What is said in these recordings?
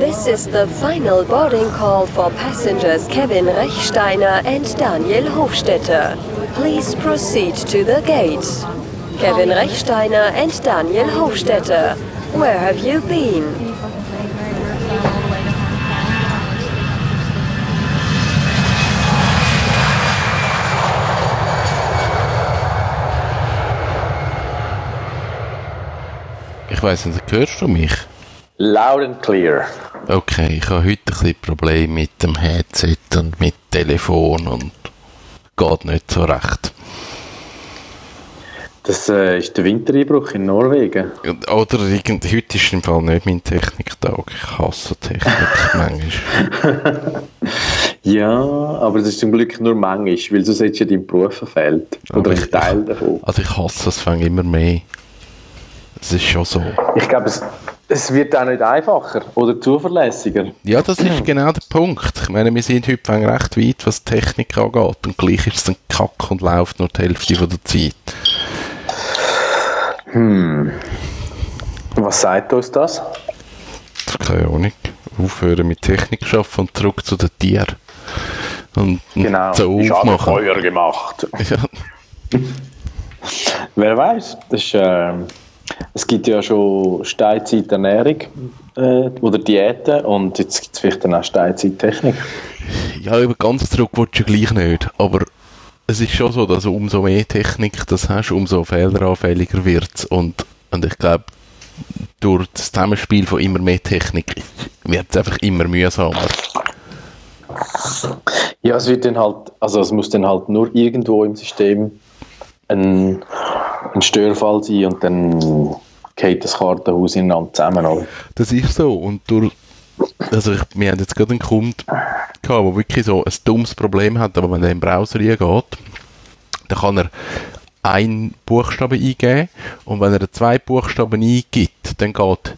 This is the final boarding call for passengers Kevin Rechsteiner and Daniel Hofstetter. Please proceed to the gate. Kevin Rechsteiner and Daniel Hofstetter, where have you been? Ich weiss nicht, hörst du mich? Loud and clear. Okay, ich habe heute ein bisschen Probleme mit dem Headset und mit Telefon und geht nicht so recht. Das äh, ist der Wintereinbruch in Norwegen. Oder irgend, heute ist im Fall nicht mein Techniktag. Ich hasse Technik manchmal. Ja, aber das ist zum Glück nur manchmal, weil sonst hättest du ja deinen Beruf verfehlt. Oder ich- Teil davon. Also ich hasse es fängt immer mehr. Es ist schon so. Ich glaube, es, es wird auch nicht einfacher oder zuverlässiger. Ja, das ist genau der Punkt. Ich meine, wir sind heute recht weit, was die Technik angeht. Und gleich ist es ein Kack und läuft nur die Hälfte von der Zeit. Was sagt uns das? Keine Ahnung. Aufhören mit Technik schaffen und zurück zu den Tieren. Und, Genau. so Ich habe aufmachen. Feuer gemacht. Ja, Wer weiß? Das ist, ähm, es gibt ja schon Steinzeiternährung äh, oder Diäten und jetzt gibt es vielleicht dann auch Steinzeittechnik. ja, über ganz zurück willst du gleich nicht. Aber es ist schon so, dass umso mehr Technik das hast, umso fehleranfälliger wird es. Und, und ich glaube, durch das Zusammenspiel von immer mehr Technik wird es einfach immer mühsamer. Ja, es wird dann halt, also es muss dann halt nur irgendwo im System ein, ein Störfall sein und dann geht das Kartenhaus ineinander zusammen. Oder? Das ist so. Und durch, also ich, wir haben jetzt gerade einen Kunden gehabt, der wirklich so ein dummes Problem hat, aber wenn er in den Browser reingeht, dann kann er einen Buchstaben eingeben und wenn er zwei Buchstaben eingibt, dann geht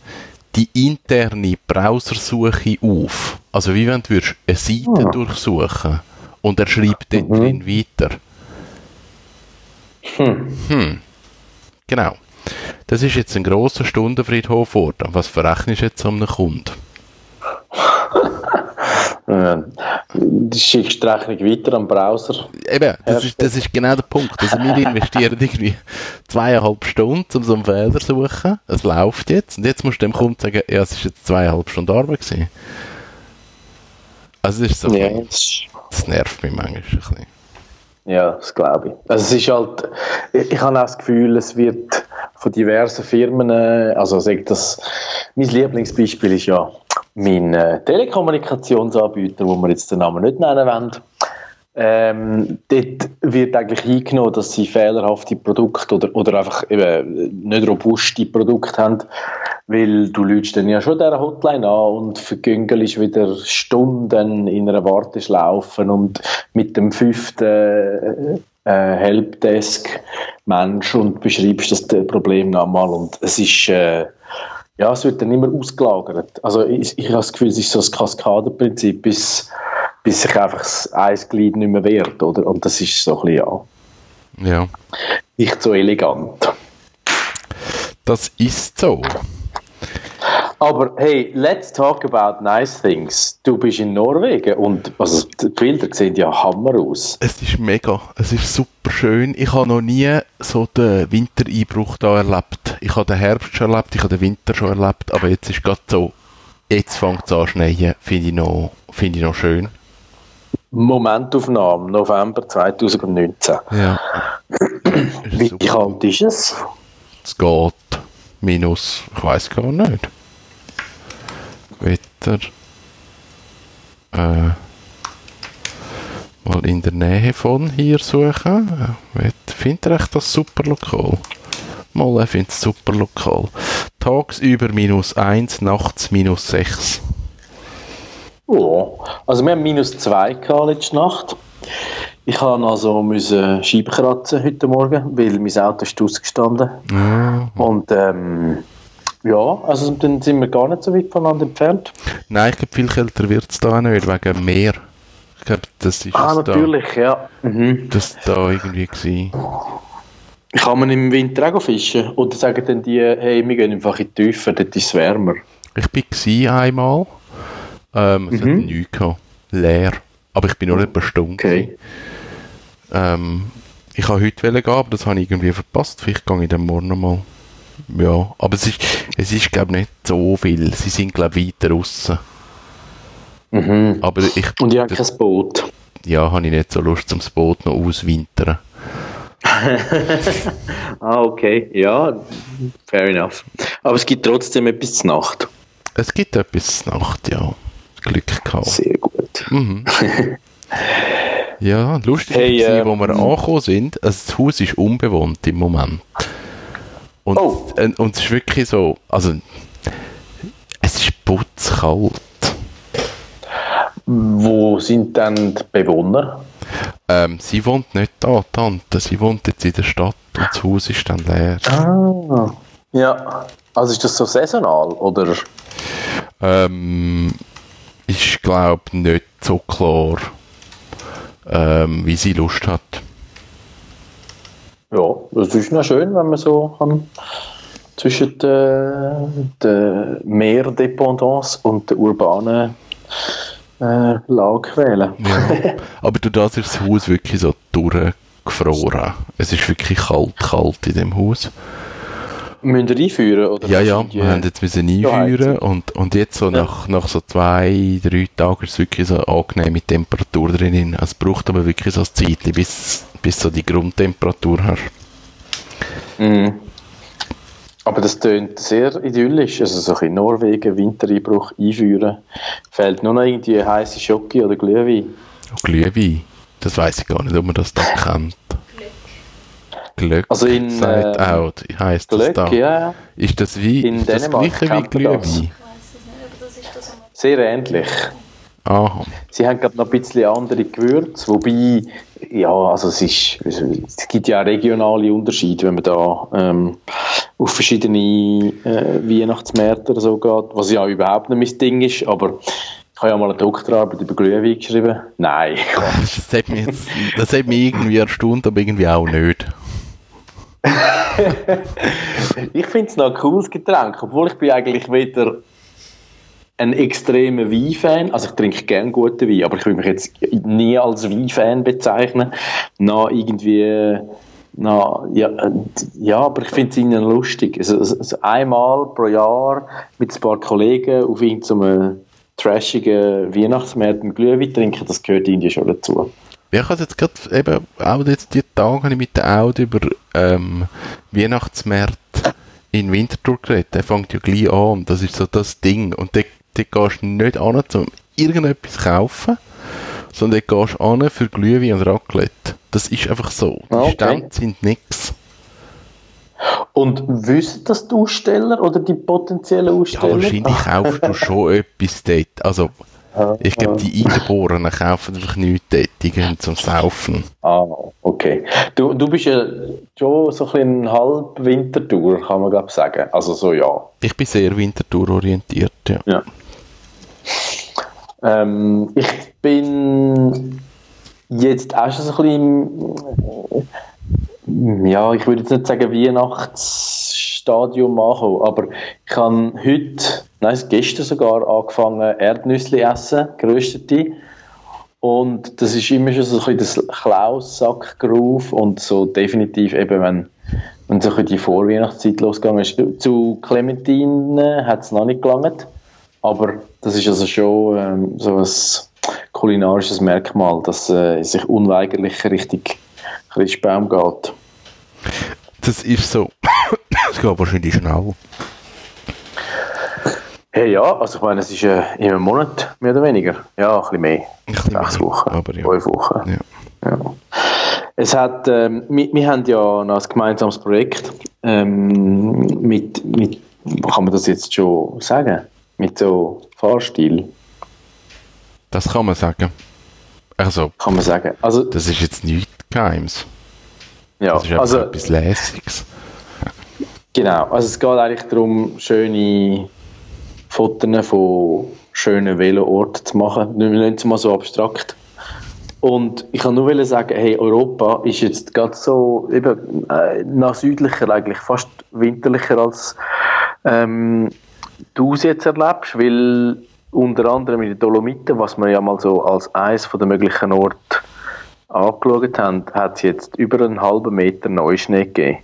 die interne Browsersuche auf. Also wie wenn du eine Seite durchsuchen und er schreibt dort drin weiter. Hm. Genau. Das ist jetzt ein grosser Stundenfriedhof geworden. Was verrechnest du jetzt einem Kunden? Du schickst die Rechnung weiter am Browser. Eben, das ist, das ist genau der Punkt. Also wir investieren irgendwie zweieinhalb Stunden, um so einen Fehler zu suchen. Es läuft jetzt. Und jetzt musst du dem Kunden sagen, ja, es ist jetzt zweieinhalb Stunden Arbeit gewesen. Also es ist so, Ja, das nervt mich manchmal ein bisschen. Ja, das glaube ich. Also es ist halt, ich, ich habe auch das Gefühl, es wird von diversen Firmen, äh, also sag das, mein Lieblingsbeispiel ist ja mein äh, Telekommunikationsanbieter, wo wir jetzt den Namen nicht nennen wollen. Ähm, dort wird eigentlich eingenommen, dass sie fehlerhafte Produkte oder, oder einfach eben nicht robuste Produkte haben, weil du lügst dann ja schon dieser Hotline an und vergüngelst wieder Stunden in einer Warteschlaufe und mit dem fünften äh, Helpdesk-Mensch und beschreibst das Problem nochmal und es ist äh, ja, es wird dann immer ausgelagert. Also ich, ich habe das Gefühl, es ist so ein Kaskadenprinzip, bis, bis sich einfach das Eisglied nicht mehr wehrt, oder? Und das ist so ein bisschen, ja, Ja, nicht so elegant. das ist so. Aber hey, let's talk about nice things. Du bist in Norwegen und also, die Bilder sehen ja Hammer aus. Es ist mega, es ist super schön. Ich habe noch nie so den Wintereinbruch da erlebt. Ich habe den Herbst schon erlebt, ich habe den Winter schon erlebt, aber jetzt ist gerade so, jetzt fängt es an zu schneien, finde ich, noch- finde ich noch schön. Momentaufnahme, November 2019. Ja. Wie super. kalt ist es? Es geht minus, ich weiß gar nicht. Wetter. Äh, mal in der Nähe von hier suchen. Äh, Findet ihr echt das super lokal? Mal, er findet es super lokal. Tagsüber minus 1, nachts minus 6. Ja, also wir haben minus 2 gehabt letzte Nacht. Ich habe also müssen Scheiben kratzen heute Morgen, weil mein Auto ist ausgestanden. Ja. Und ähm, ja, also dann sind wir gar nicht so weit voneinander entfernt. Nein, ich glaube, viel kälter wird es da nicht, wegen Meer. Ich glaube, das ist Ah, es da, natürlich, ja. Mhm. das da irgendwie gewesen. Kann man im Winter auch fischen? Oder sagen dann die, hey, wir gehen einfach in die Tiefe, dort ist es wärmer. Ich war einmal Ähm, es hat nichts gehabt. Leer. Aber ich bin noch nicht bestimmt. Okay. Ähm, ich wollte heute gehen, aber das habe ich irgendwie verpasst. Vielleicht gehe ich dann morgen nochmal. Ja, aber es ist, es ist glaube ich, nicht so viel. Sie sind, glaube ich, weiter draussen. Mhm. Aber ich, Und ich habe kein Boot. ja, habe ich nicht so Lust, zum Boot noch auswintern. Ah, okay. Ja, fair enough. Aber es gibt trotzdem etwas zur Nacht. Es gibt etwas Nacht, ja. Glück gehabt. Sehr gut. Mhm. Ja, lustig Hey, war, äh, wo wir angekommen sind, also das Haus ist unbewohnt im Moment. Und, Oh. äh, und es ist wirklich so, also es ist putzkalt. Wo sind dann die Bewohner? Ähm, sie wohnt nicht da, Tante, sie wohnt jetzt in der Stadt und das Haus ist dann leer. Ah. Ja. Also ist das so saisonal, oder? Ähm, ich glaube nicht so klar, ähm, wie sie Lust hat. Ja, das ist noch schön, wenn man so kann zwischen der, der Meerdependance und der urbanen äh, Lage wählen. Ja. Aber durch das ist das Haus wirklich so durchgefroren. Es ist wirklich kalt, kalt in dem Haus. Müssen wir einführen? Oder Ja, ja, die- wir haben jetzt müssen einführen und, und jetzt so Ja. nach, nach so zwei, drei Tagen ist es wirklich so angenehme Temperatur drin. Es braucht aber wirklich so ein Zeitchen, bis, bis so die Grundtemperatur hast. Mhm. Aber das tönt sehr idyllisch. Also so ein Norwegen, Wintereinbruch einführen. Fehlt nur noch irgendwie heiße Schoki oder Glühwein. Glühwein, das weiß ich gar nicht, ob man das da kennt. Glück, Also in, sagt äh, auch, heisst das Glück, da. ja, Ist das wie, In ist das Dänemark gleiche wie das. Glühwein? sehr ähnlich. Aha. Sie haben glaube noch ein bisschen andere Gewürze, wobei, ja, also es ist, es gibt ja auch regionale Unterschiede, wenn man da ähm, auf verschiedene äh, Weihnachtsmärkte oder so geht, was ja überhaupt nicht mein Ding ist, aber ich habe ja mal eine Doktorarbeit über Glühwein geschrieben. Nein, Das hat mich, jetzt, das hat mich irgendwie erstaunt, aber irgendwie auch nicht. ich finde es noch ein cooles Getränk, obwohl ich bin eigentlich weder ein extremer Wein-Fan, also ich trinke gern guten Wein, aber ich will mich jetzt nie als Wein-Fan bezeichnen, na irgendwie, na, ja, ja, aber ich finde es ihnen lustig, also, also also einmal pro Jahr mit ein paar Kollegen auf irgendeinem trashigen Weihnachtsmarkt einen Glühwein trinken, das gehört ihnen schon dazu. Ja, ich habe jetzt gerade eben, auch jetzt die Tage ich mit der Audi über ähm, Weihnachtsmärkte in Winterthur geredet. Der fängt ja gleich an und das ist so das Ding. Und dort, dort gehst du nicht an, um irgendetwas zu kaufen, sondern dort gehst du an für Glühwein und Raclette. Das ist einfach so. Die Ah, okay. Stände sind nix. Und wissen das die Aussteller oder die potenziellen Ja, Aussteller? wahrscheinlich kaufst du schon etwas dort. Also, ich glaube, die Eingeborenen kaufen einfach nichts dort. Die gehen zum Saufen. Ah, okay. Du, du bist ja schon so ein bisschen halb Wintertour, kann man glaube sagen. Also so ja. Ich bin sehr Winterthur orientiert, ja. ja. Ähm, ich bin jetzt auch schon so ein bisschen, ja, ich würde jetzt nicht sagen Weihnachtsstadium ankommen, aber ich habe heute, nein, gestern sogar angefangen Erdnüsse essen, geröstete. Und das ist immer schon so ein bisschen das Klaussack-Groove und so definitiv eben, wenn, wenn so ein die Vorweihnachtszeit losgegangen ist. Zu Clementine hat es noch nicht gelangt, aber das ist also schon ähm, so ein kulinarisches Merkmal, dass äh, sich unweigerlich richtig Christbaum geht. Das ist so. Es geht wahrscheinlich schnell. Hey, ja, also ich meine, es ist äh, in einem Monat mehr oder weniger. Ja, ein bisschen mehr. Ein bisschen Sechs mehr, Wochen, aber ja. fünf Wochen. Ja. Ja. Es hat, ähm, wir, wir haben ja noch ein gemeinsames Projekt ähm, mit, mit, kann man das jetzt schon sagen, mit so Fahrstil, Das kann man sagen. Also, kann man sagen. Also, das ist jetzt nichts Geheimes. Ja, Das ist also etwas Lässiges. genau, also es geht eigentlich darum, schöne Fotos von schönen Veloorten zu machen, nicht nicht mal so abstrakt. Und ich kann nur sagen, hey, Europa ist jetzt gerade so eben äh, nach südlicher eigentlich fast winterlicher als ähm, du es jetzt erlebst, weil unter anderem in den Dolomiten, was wir ja mal so als eines der möglichen Orte angeschaut haben, hat es jetzt über einen halben Meter Neuschnee gegeben.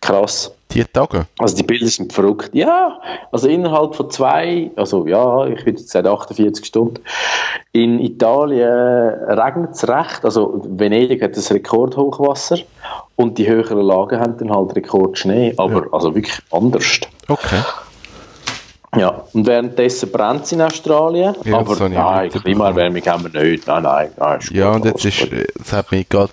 Krass. Die Tage? Also die Bilder sind verrückt. Ja, also innerhalb von zwei, also ja, ich würde jetzt sagen 48 Stunden. In Italien regnet es recht. Also Venedig hat das Rekordhochwasser und die höheren Lagen haben dann halt Rekordschnee, aber ja. also wirklich anders. Okay. Ja, und währenddessen brennt es in Australien, ja, aber nein, Klimaerwärmung haben wir nicht. Nein, nein, nein Ja, und jetzt ist, es hat mich gerade,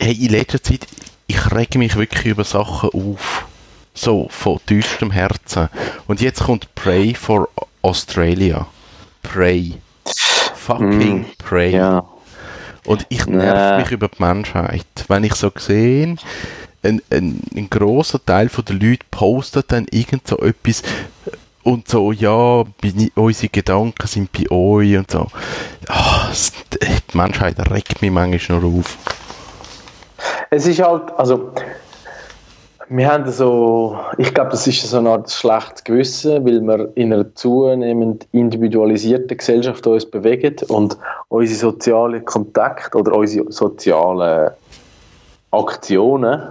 hey, in letzter Zeit, ich rege mich wirklich über Sachen auf. So, von tiefstem Herzen. Und jetzt kommt Pray for Australia. Pray. Fucking mm, Pray. Ja. Und ich nerv mich über die Menschheit. Wenn ich so sehe, ein, ein, ein großer Teil der Leute postet dann irgend so etwas und so, ja, unsere Gedanken sind bei euch und so. Ach, die Menschheit regt mich manchmal nur auf. Es ist halt, also, wir haben so, ich glaube, das ist so eine Art schlechtes Gewissen, weil wir in einer zunehmend individualisierten Gesellschaft uns bewegen und unsere sozialen Kontakte oder unsere sozialen Aktionen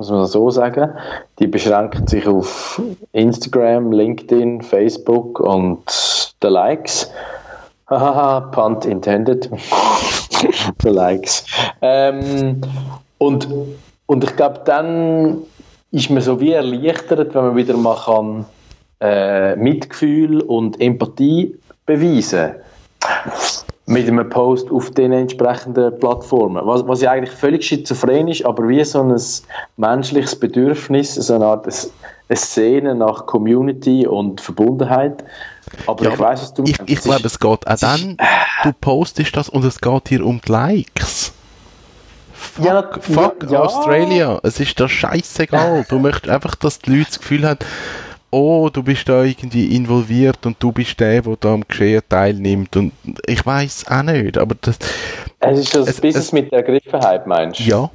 muss man so sagen. Die beschränkt sich auf Instagram, LinkedIn, Facebook und the Likes. Hahaha, punt intended. the Likes. Ähm, und, und ich glaube, dann ist man so wie erleichtert, wenn man wieder mal kann, äh, Mitgefühl und Empathie beweisen kann mit einem Post auf den entsprechenden Plattformen. Was, was ja eigentlich völlig schizophren ist, aber wie so ein menschliches Bedürfnis, so eine Art eine Szene nach Community und Verbundenheit. Aber ja, ich weiß, was du Ich, ich glaube, es geht auch dann, du postest das und es geht hier um die Likes. Fuck, ja, fuck ja, Australia. Es ist dir scheißegal. Du möchtest einfach, dass die Leute das Gefühl haben, oh, du bist da irgendwie involviert und du bist der, der da am Geschehen teilnimmt und ich weiß auch nicht, aber das... Es ist das es, Business es, mit der Ergriffenheit, meinst du? Ja,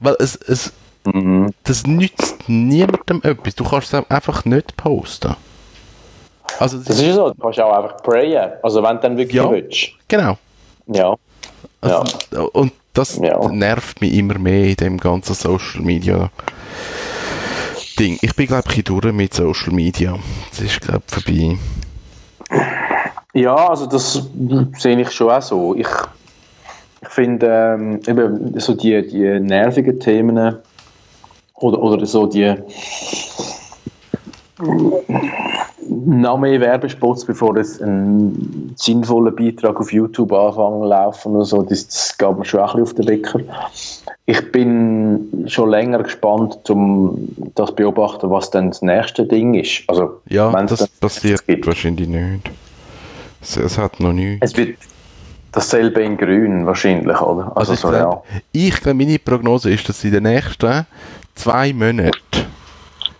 weil es, es mhm. das nützt niemandem etwas, du kannst es einfach nicht posten. Also, das, das ist so, du kannst auch einfach prayen, also wenn du dann wirklich ja, willst. genau. Ja. Also, ja. Und das ja. nervt mich immer mehr in dem ganzen Social Media Ding. Ich bin, glaube ich, durch mit Social Media. Das ist, glaube ich, vorbei. Ja, also das sehe ich schon auch so. Ich, ich finde ähm, eben so die, die nervigen Themen oder, oder so die noch mehr Werbespots, bevor es ein sinnvoller Beitrag auf YouTube anfangen laufen oder so, das, das geht mir schon ein bisschen auf den Wecker. Ich bin schon länger gespannt, um das beobachten, was dann das nächste Ding ist. Also, ja, das passiert wahrscheinlich nicht. Es, es, hat noch nichts. Es wird dasselbe in grün wahrscheinlich, oder? Also, also so, ich glaube, ja. meine Prognose ist, dass in den nächsten zwei Monaten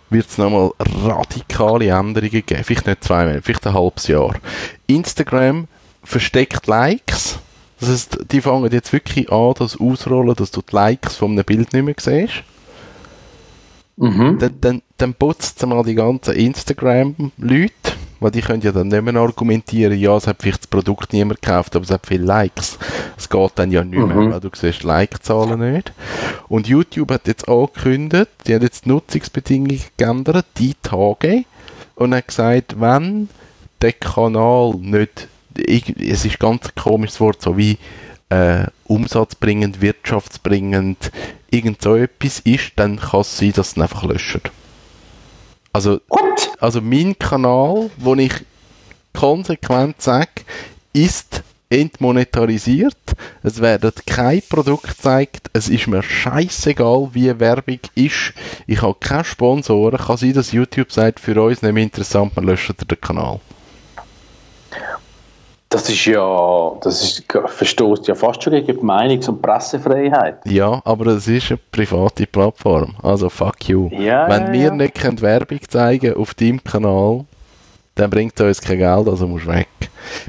wird es nochmal radikale Änderungen geben. Vielleicht nicht zwei Monate, vielleicht ein halbes Jahr. Instagram versteckt Likes. Das heißt, die fangen jetzt wirklich an, das ausrollen, dass du die Likes von einem Bild nicht mehr siehst. Mhm. Dann, dann, dann putzt mal die ganzen Instagram-Leute weil die können ja dann nicht mehr argumentieren, ja, es hat vielleicht das Produkt niemand gekauft, aber es hat viele Likes. Es geht dann ja nicht mehr, mhm. weil du siehst Like-Zahlen nicht. Und YouTube hat jetzt angekündigt, die hat jetzt die Nutzungsbedingungen geändert, die Tage, und hat gesagt, wenn der Kanal nicht, es ist ganz ein komisches Wort, so wie äh, umsatzbringend, wirtschaftsbringend, irgend so etwas ist, dann kann es sein, dass es einfach löscht. Also, What? also mein Kanal, wo ich konsequent sage, ist entmonetarisiert. Es werden kein Produkt gezeigt. Es ist mir scheißegal, wie Werbung ist. Ich habe keine Sponsoren. Kann sein, dass YouTube sagt, für uns nicht mehr interessant, wir löschen den Kanal. Das ist ja, das ist, verstoßt ja fast schon gegen die Meinungs- und Pressefreiheit. Ja, aber es ist eine private Plattform. Also fuck you. Ja, Wenn ja, wir ja. nicht Werbung zeigen auf deinem Kanal, dann bringt es uns kein Geld, also musst weg.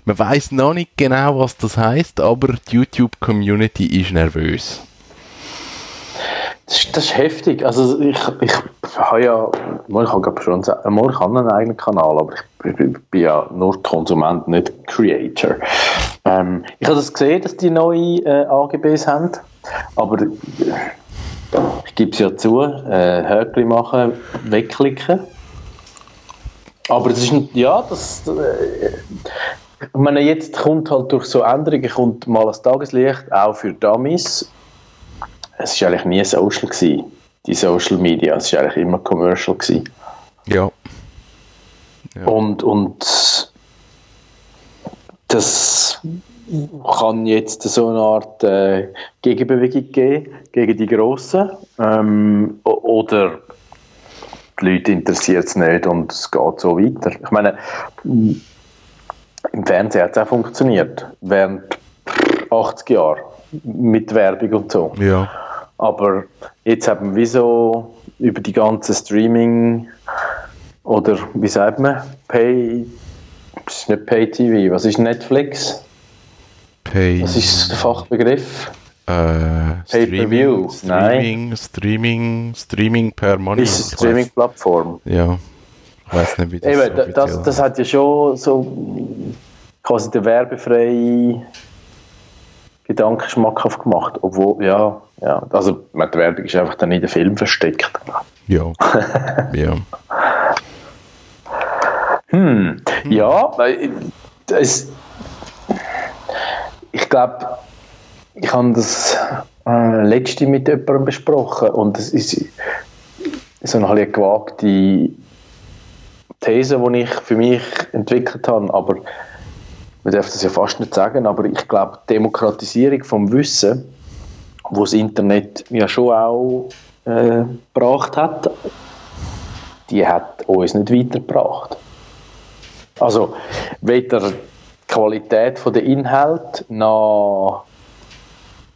Man weiß noch nicht genau, was das heißt, aber die YouTube-Community ist nervös. Das, ist- das ist heftig. Also ich, ich habe ja, ich habe schon mal, ich habe einen eigenen Kanal, aber ich, bin- bin ja nur Konsument, nicht Creator. Ähm, ich habe das gesehen, dass die neue äh, AGBs haben, aber äh, ich gebe es ja zu, äh, Höckli machen, wegklicken. Aber das ist ja, das, äh, ich meine, jetzt kommt halt durch so Änderungen kommt mal das Tageslicht, auch für Dummies. Es war eigentlich nie Social, gewesen, die Social Media. Es war eigentlich immer Commercial. Gewesen. Ja. Ja. Und, und das kann jetzt so eine Art äh, Gegenbewegung geben gegen die Grossen. Ähm, oder die Leute interessiert es nicht und es geht so weiter. Ich meine, im Fernsehen hat es auch funktioniert, während 80 Jahren mit Werbung und so. Ja. Aber jetzt haben wir so über die ganze Streaming oder wie sagt man, Pay, das ist nicht Pay TV, was ist Netflix? Pay. Was ist der Fachbegriff? Äh, Pay-per-view. Streaming, Streaming, Streaming per Money. Ist Streaming-Plattform. Ja. Ich weiß nicht, wie das Eben, da- das, das hat ja schon so quasi den werbefreien Gedanken schmackhaft gemacht. Obwohl, ja, ja, also die Werbung ist einfach dann in den Film versteckt. Ja. ja. Hm. Ja, weil es, ich glaube, ich habe das äh, letzte mit jemandem besprochen und es ist so eine, gewagte These, die ich für mich entwickelt habe, aber man darf das ja fast nicht sagen, aber ich glaube, die Demokratisierung vom Wissen, wo das Internet ja schon auch äh, gebracht hat, die hat uns nicht weitergebracht. Also weder die Qualität der Inhalt noch,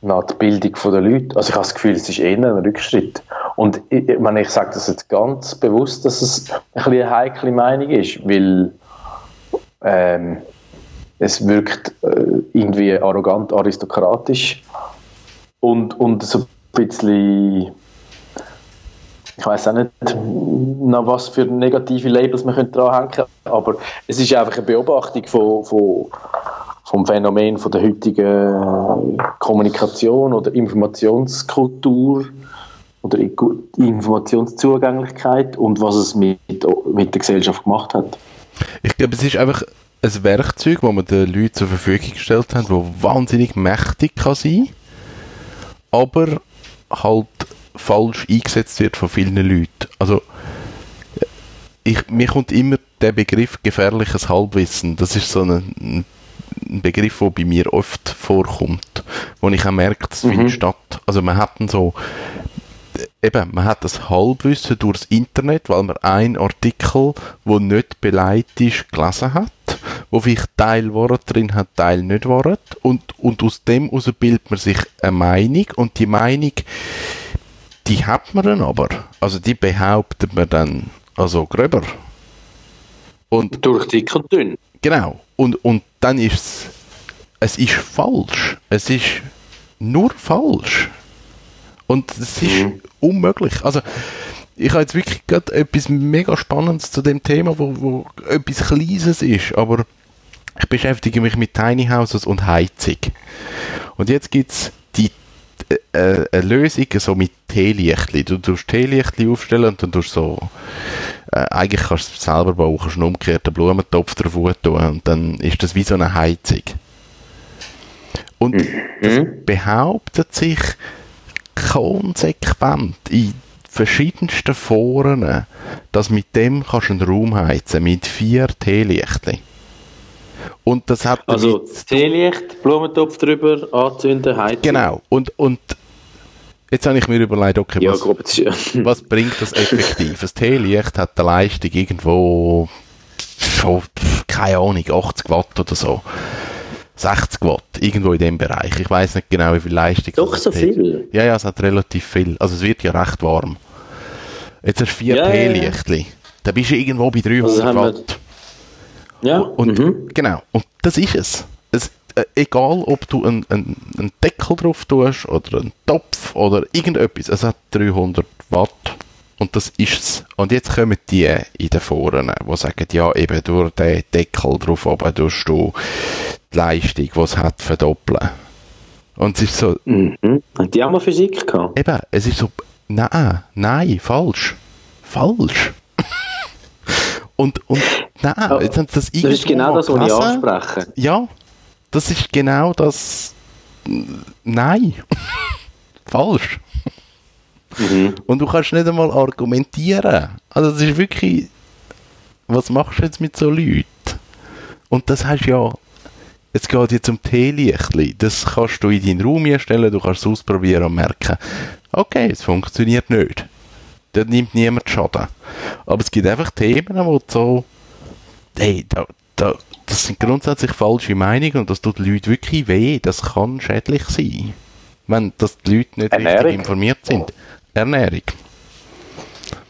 noch die Bildung der Leute. Also ich habe das Gefühl, es ist eher ein Rückschritt. Und ich, ich, meine, ich sage das jetzt ganz bewusst, dass es ein bisschen eine heikle Meinung ist, weil ähm, es wirkt äh, irgendwie arrogant, aristokratisch und, und so ein bisschen ich weiß auch nicht, noch was für negative Labels man dranhängen könnte, aber es ist einfach eine Beobachtung von, von, vom Phänomen von der heutigen Kommunikation oder Informationskultur oder Informationszugänglichkeit und was es mit, mit der Gesellschaft gemacht hat. Ich glaube, es ist einfach ein Werkzeug, das man den Leuten zur Verfügung gestellt haben, das wahnsinnig mächtig kann sein aber halt falsch eingesetzt wird von vielen Leuten. Also, ich, mir kommt immer der Begriff gefährliches Halbwissen. Das ist so ein, ein Begriff, der bei mir oft vorkommt, wo ich auch merke, das findet statt. Also man hat dann so, eben, man hat das Halbwissen durchs Internet, weil man einen Artikel, wo nicht beleidigt ist, gelesen hat, wo vielleicht Teil Wort drin hat, Teil nicht Wort und, und aus dem heraus bildet man sich eine Meinung und die Meinung, die hat man dann aber. Also die behauptet man dann also gröber. Und Durch dick und dünn. Genau. Und, und dann ist es, es ist falsch. Es ist nur falsch. Und es ist Mhm. unmöglich. Also, ich habe jetzt wirklich gerade etwas mega Spannendes zu dem Thema, wo, wo etwas Kleines ist, aber ich beschäftige mich mit Tiny Houses und Heizung. Und jetzt gibt es die äh, eine Lösung so mit Teelichtli. Du tust Teelichtli aufstellen und dann tust so äh, eigentlich kannst du es selber bauen, kannst einen umgekehrten Blumentopf drauf tun und dann ist das wie so eine Heizung. Und das behauptet sich konsequent in verschiedensten Foren, dass mit dem kannst du einen Raum heizen, mit vier Teelichtli. Und das hat Also Teelicht, Blumentopf drüber, anzünden, heizen. Genau. Und, und jetzt habe ich mir überlegt, okay, Ja, was, grob, das was bringt das effektiv? Ein Teelicht hat eine Leistung irgendwo, keine Ahnung, 80 Watt oder so. 60 Watt, irgendwo in dem Bereich. Ich weiß nicht genau, wie viel Leistung. Doch das so viel? Ja, ja, es hat relativ viel. Also es wird ja recht warm. Jetzt hast du vier Ja, ja, ja. Teelichtli. Da bist du irgendwo bei 300 Also Watt. Ja. Und mhm. genau, und das ist es. es. äh, egal ob du einen, einen, einen Deckel drauf tust oder einen Topf oder irgendetwas, es hat 300 Watt und das ist's. Und jetzt kommen die in den Foren, die sagen, ja, eben durch den Deckel drauf oben tust du die Leistung, die es hat, verdoppeln. Und es ist so, Mhm. Hat die auch mal Physik gehabt? eben, es ist so, nein, nein, falsch. Falsch. Und, und, nein, Ja, jetzt haben das Das ist genau das, was ich anspreche. Ja, das ist genau das. Nein. Falsch. Mhm. Und du kannst nicht einmal argumentieren. Also es ist wirklich. Was machst du jetzt mit so Leuten? Und das hast ja. Es geht jetzt um Teelichtli. Das kannst du in deinen Raum einstellen, du kannst es ausprobieren und merken, okay, es funktioniert nicht. Da nimmt niemand Schaden. Aber es gibt einfach Themen, wo so, hey, da, da, das sind grundsätzlich falsche Meinungen und das tut den Leuten wirklich weh. Das kann schädlich sein. Wenn dass die Leute nicht Ernährung. richtig informiert sind. Ernährung.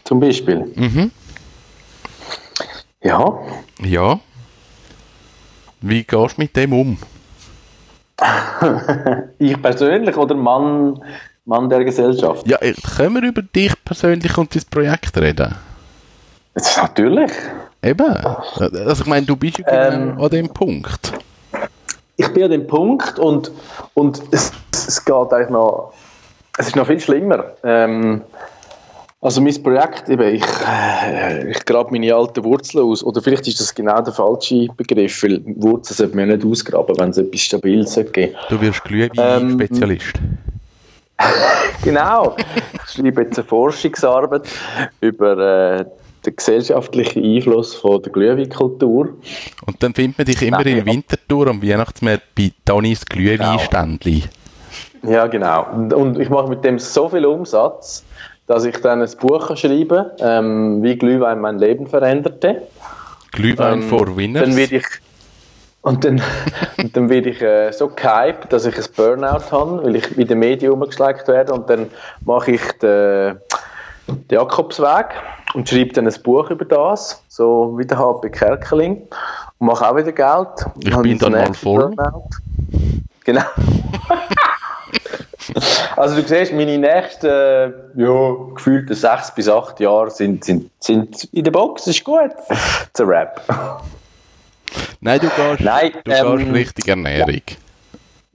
Zum Beispiel. Mhm. Ja. Ja. Wie gehst du mit dem um? Ich persönlich oder Mann, Mann der Gesellschaft? Ja, äh, können wir über dich persönlich und dein Projekt reden? Jetzt natürlich. Eben. Also ich meine, du bist ja genau Ähm. an dem Punkt. Ich bin an dem Punkt und, und es, es geht eigentlich noch, es ist noch viel schlimmer. Ähm, also mein Projekt, eben, ich, äh, ich grabe meine alten Wurzeln aus. Oder vielleicht ist das genau der falsche Begriff, weil Wurzeln sollte man nicht ausgraben, wenn es etwas Stabiles geben Du wirst Glühwein-Spezialist. Genau. Ich schreibe jetzt eine Forschungsarbeit über äh, den gesellschaftlichen Einfluss von der Glühweinkultur. Und dann findet man dich immer Nein, in Winterthur am Weihnachtsmarkt bei Danis Glühweinständli. Ja, genau. Und, und ich mache mit dem so viel Umsatz, dass ich dann ein Buch kann schreiben kann, ähm, wie Glühwein mein Leben veränderte. Glühwein Ähm, for Winners. Dann werde ich und dann, und dann werde ich äh, so gehypt, dass ich ein Burnout habe, weil ich in den Medien umgeschlägt werde und dann mache ich den, den Jakobsweg und schreibe dann ein Buch über das, so wie der HP Kerkeling und mache auch wieder Geld. Ich bin dann mal voll. Burnout. Genau. Also du siehst, meine nächsten äh, ja, gefühlten sechs bis acht Jahre sind, sind, sind in der Box, das ist gut. Das ein Rap. Nein, du gehst, Nein, du ähm, gehst richtig Ernährung.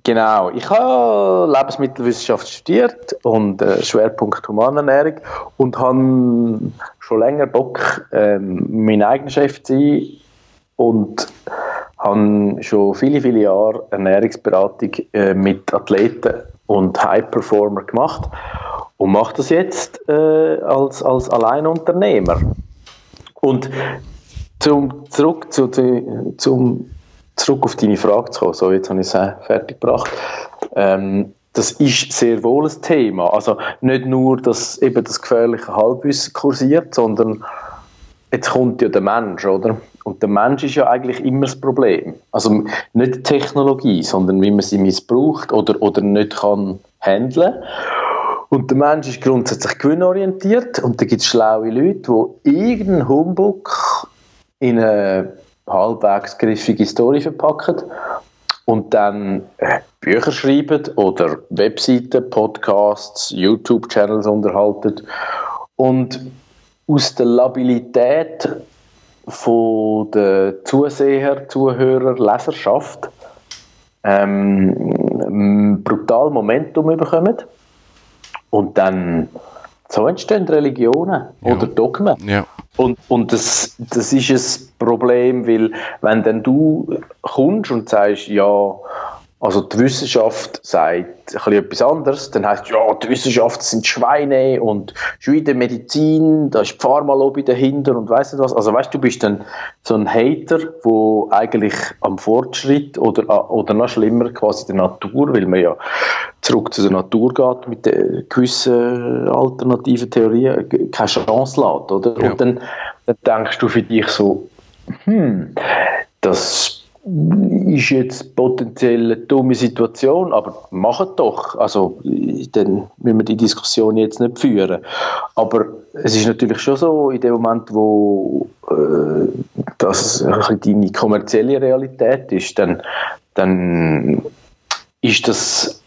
Genau, ich habe Lebensmittelwissenschaft studiert und äh, Schwerpunkt Humanernährung und habe schon länger Bock, ähm, mein eigener Chef zu sein und habe schon viele, viele Jahre Ernährungsberatung äh, mit Athleten und High-Performer gemacht und mache das jetzt äh, als, als Alleinunternehmer. Und zum, zurück, zu, zu, zum, zurück auf deine Frage zu kommen, so jetzt habe ich es äh, fertig gebracht. Ähm, das ist sehr wohl ein Thema. Also nicht nur, dass eben das gefährliche Halbwissen kursiert, sondern jetzt kommt ja der Mensch, oder? Und der Mensch ist ja eigentlich immer das Problem. Also nicht die Technologie, sondern wie man sie missbraucht oder, oder nicht kann handeln. Und der Mensch ist grundsätzlich gewinnorientiert und da gibt es schlaue Leute, die irgendeinen Humbug in eine halbwegs griffige Story verpacken und dann äh, Bücher schreiben oder Webseiten, Podcasts, YouTube-Channels unterhalten und aus der Labilität von der Zuseher, Zuhörer, Leserschaft ähm, brutal Momentum bekommen und dann so entstehen Religionen Ja. oder Dogmen. Ja. Und, und das, das ist ein Problem, weil wenn dann du kommst und sagst, ja, also die Wissenschaft sagt ein etwas anderes, dann heißt ja, die Wissenschaft sind Schweine und schon in der Medizin, da ist die Pharmalobby dahinter und weißt du was. Also weißt du, du bist dann so ein Hater, wo eigentlich am Fortschritt oder, oder noch schlimmer quasi der Natur, weil man ja zurück zu der Natur geht mit äh, gewissen alternativen Theorien, äh, keine Chance lässt, oder? Ja. Und dann, dann denkst du für dich so, hm, das ist jetzt potenziell eine dumme Situation, aber mach es doch. Also, dann müssen wir die Diskussion jetzt nicht führen. Aber es ist natürlich schon so, in dem Moment, wo äh, das deine kommerzielle Realität ist, dann, dann ist das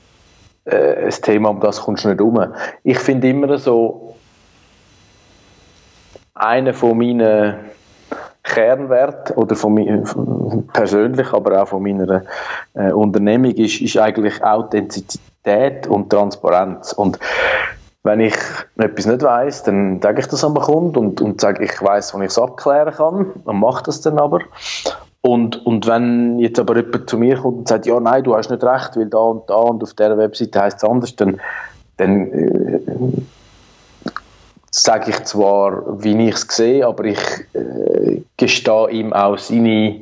äh, ein Thema, um das kommst du nicht um. Ich finde immer so, einer von meinen Kernwert oder von mir persönlich, aber auch von meiner äh, Unternehmung ist, ist eigentlich Authentizität und Transparenz. Und wenn ich etwas nicht weiß, dann sage ich das am Kunden und, und sage, ich weiß, wann ich es abklären kann und mache das dann aber. Und, und wenn jetzt aber jemand zu mir kommt und sagt, ja, nein, du hast nicht recht, weil da und da und auf dieser Webseite heißt es anders, dann, dann äh, sage ich zwar, wie ich es sehe, aber ich äh, gestehe ihm auch seine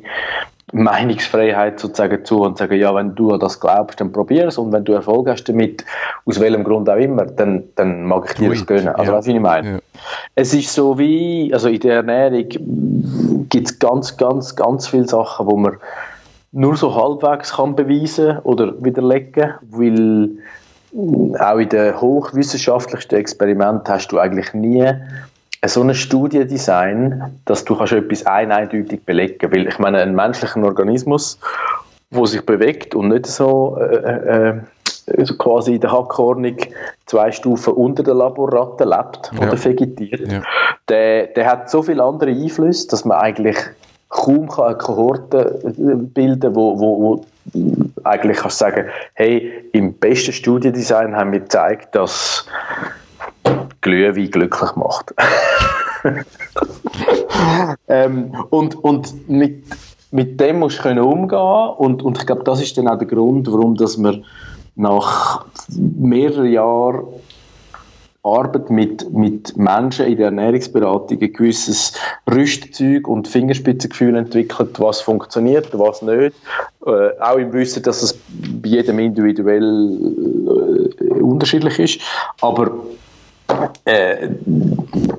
Meinungsfreiheit sozusagen zu und sage, ja, wenn du an das glaubst, dann probier es und wenn du Erfolg hast damit, aus welchem Grund auch immer, dann, dann mag ich dir das gönnen. Also, ja. was ich meine. Ja. Es ist so wie, also in der Ernährung gibt es ganz, ganz, ganz viele Sachen, wo man nur so halbwegs kann beweisen oder widerlegen, weil auch in den hochwissenschaftlichsten Experimenten hast du eigentlich nie so eine Studie design, dass du kannst etwas ein eindeutig belegen Weil ich meine, ein menschlicher Organismus, wo sich bewegt und nicht so, äh, äh, so quasi in der Hackhornung zwei Stufen unter der Laborratte lebt ja. oder vegetiert, ja. der, der hat so viele andere Einflüsse, dass man eigentlich kaum eine Kohorte bilden wo, wo, wo eigentlich kannst du sagen, hey, im besten Studiendesign haben wir gezeigt, dass Glühwein glücklich macht. ähm, und und mit, mit dem musst du können umgehen und, und ich glaube, das ist dann auch der Grund, warum dass wir nach mehreren Jahren Arbeit mit, mit Menschen in der Ernährungsberatung ein gewisses Rüstzeug und Fingerspitzengefühl entwickelt, was funktioniert, was nicht. Äh, auch im Wissen, dass es bei jedem individuell äh, unterschiedlich ist. Aber äh,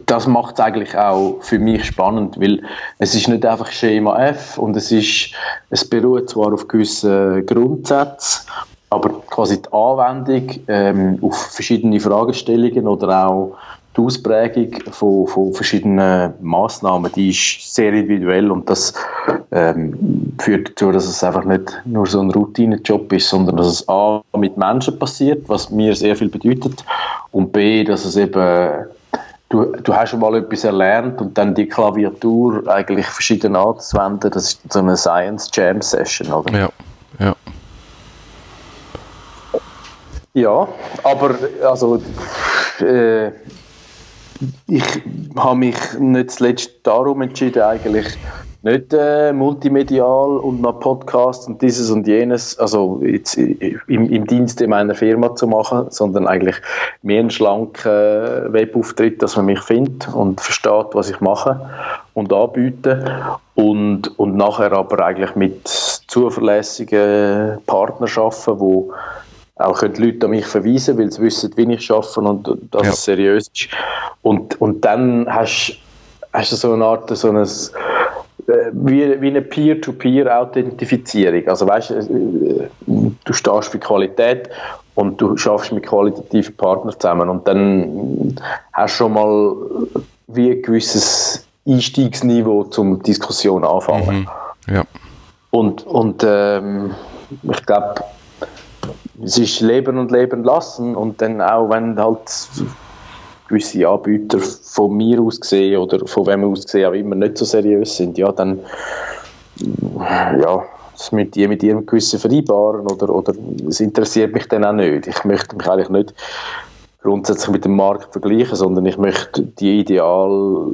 das macht es eigentlich auch für mich spannend, weil es ist nicht einfach Schema F und es ist, es beruht zwar auf gewissen Grundsätzen, aber quasi die Anwendung ähm, auf verschiedene Fragestellungen oder auch die Ausprägung von, von verschiedenen Massnahmen, die ist sehr individuell und das ähm, führt dazu, dass es einfach nicht nur so ein Routinejob ist, sondern dass es A mit Menschen passiert, was mir sehr viel bedeutet und B, dass es eben du, du hast schon mal etwas erlernt und dann die Klaviatur eigentlich verschieden anzuwenden, das ist so eine Science Jam Session, oder? Ja. Ja, aber also äh, ich habe mich nicht zuletzt darum entschieden, eigentlich nicht äh, multimedial und noch Podcast und dieses und jenes, also jetzt im, im Dienste meiner Firma zu machen, sondern eigentlich mehr einen schlanken Webauftritt, dass man mich findet und versteht, was ich mache und anbiete und, und nachher aber eigentlich mit zuverlässigen Partnerschaften, wo auch können die Leute an mich verweisen, weil sie wissen, wie ich arbeite und dass ja. es seriös ist. Und, und dann hast, hast du so eine Art, so ein, äh, wie, wie eine Peer-to-Peer-Authentifizierung. Also weißt äh, du stehst für Qualität und du schaffst mit qualitativen Partnern zusammen und dann hast du schon mal wie ein gewisses Einstiegsniveau zum Diskussion anfangen. Mhm. Ja. Und, und ähm, ich glaube, es ist Leben und Leben lassen und dann auch, wenn halt gewisse Anbieter von mir aus gesehen oder von wem aus gesehen auch immer nicht so seriös sind, ja, dann ja, das mit die mit ihrem Gewissen vereinbaren oder, oder es interessiert mich dann auch nicht. Ich möchte mich eigentlich nicht grundsätzlich mit dem Markt vergleichen, sondern ich möchte die Ideal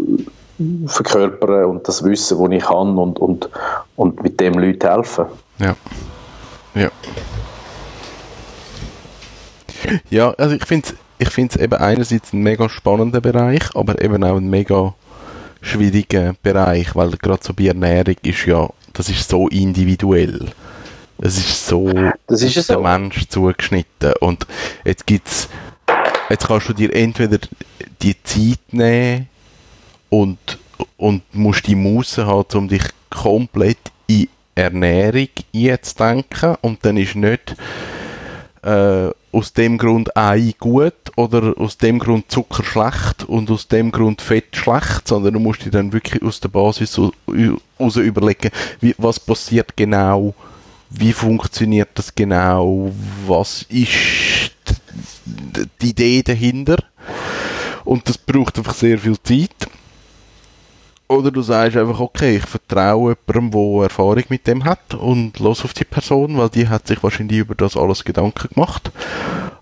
verkörpern und das Wissen, das ich kann und, und, und mit dem Leuten helfen. Ja. Ja. Ja, also ich finde es ich find's eben einerseits ein mega spannender Bereich, aber eben auch ein mega schwieriger Bereich, weil gerade so bei Ernährung ist ja, das ist so individuell. Es ist so das ist der so. Mensch zugeschnitten. Und jetzt gibt's, jetzt kannst du dir entweder die Zeit nehmen und, und musst die Muße haben, um dich komplett in Ernährung einzudenken und dann ist nicht äh, aus dem Grund Ei gut oder aus dem Grund Zucker schlecht und aus dem Grund Fett schlecht, sondern du musst dir dann wirklich aus der Basis heraus überlegen, wie, was passiert genau wie funktioniert das genau, was ist die Idee dahinter und das braucht einfach sehr viel Zeit. Oder du sagst einfach, okay, ich vertraue jemandem, der Erfahrung mit dem hat und los auf die Person, weil die hat sich wahrscheinlich über das alles Gedanken gemacht.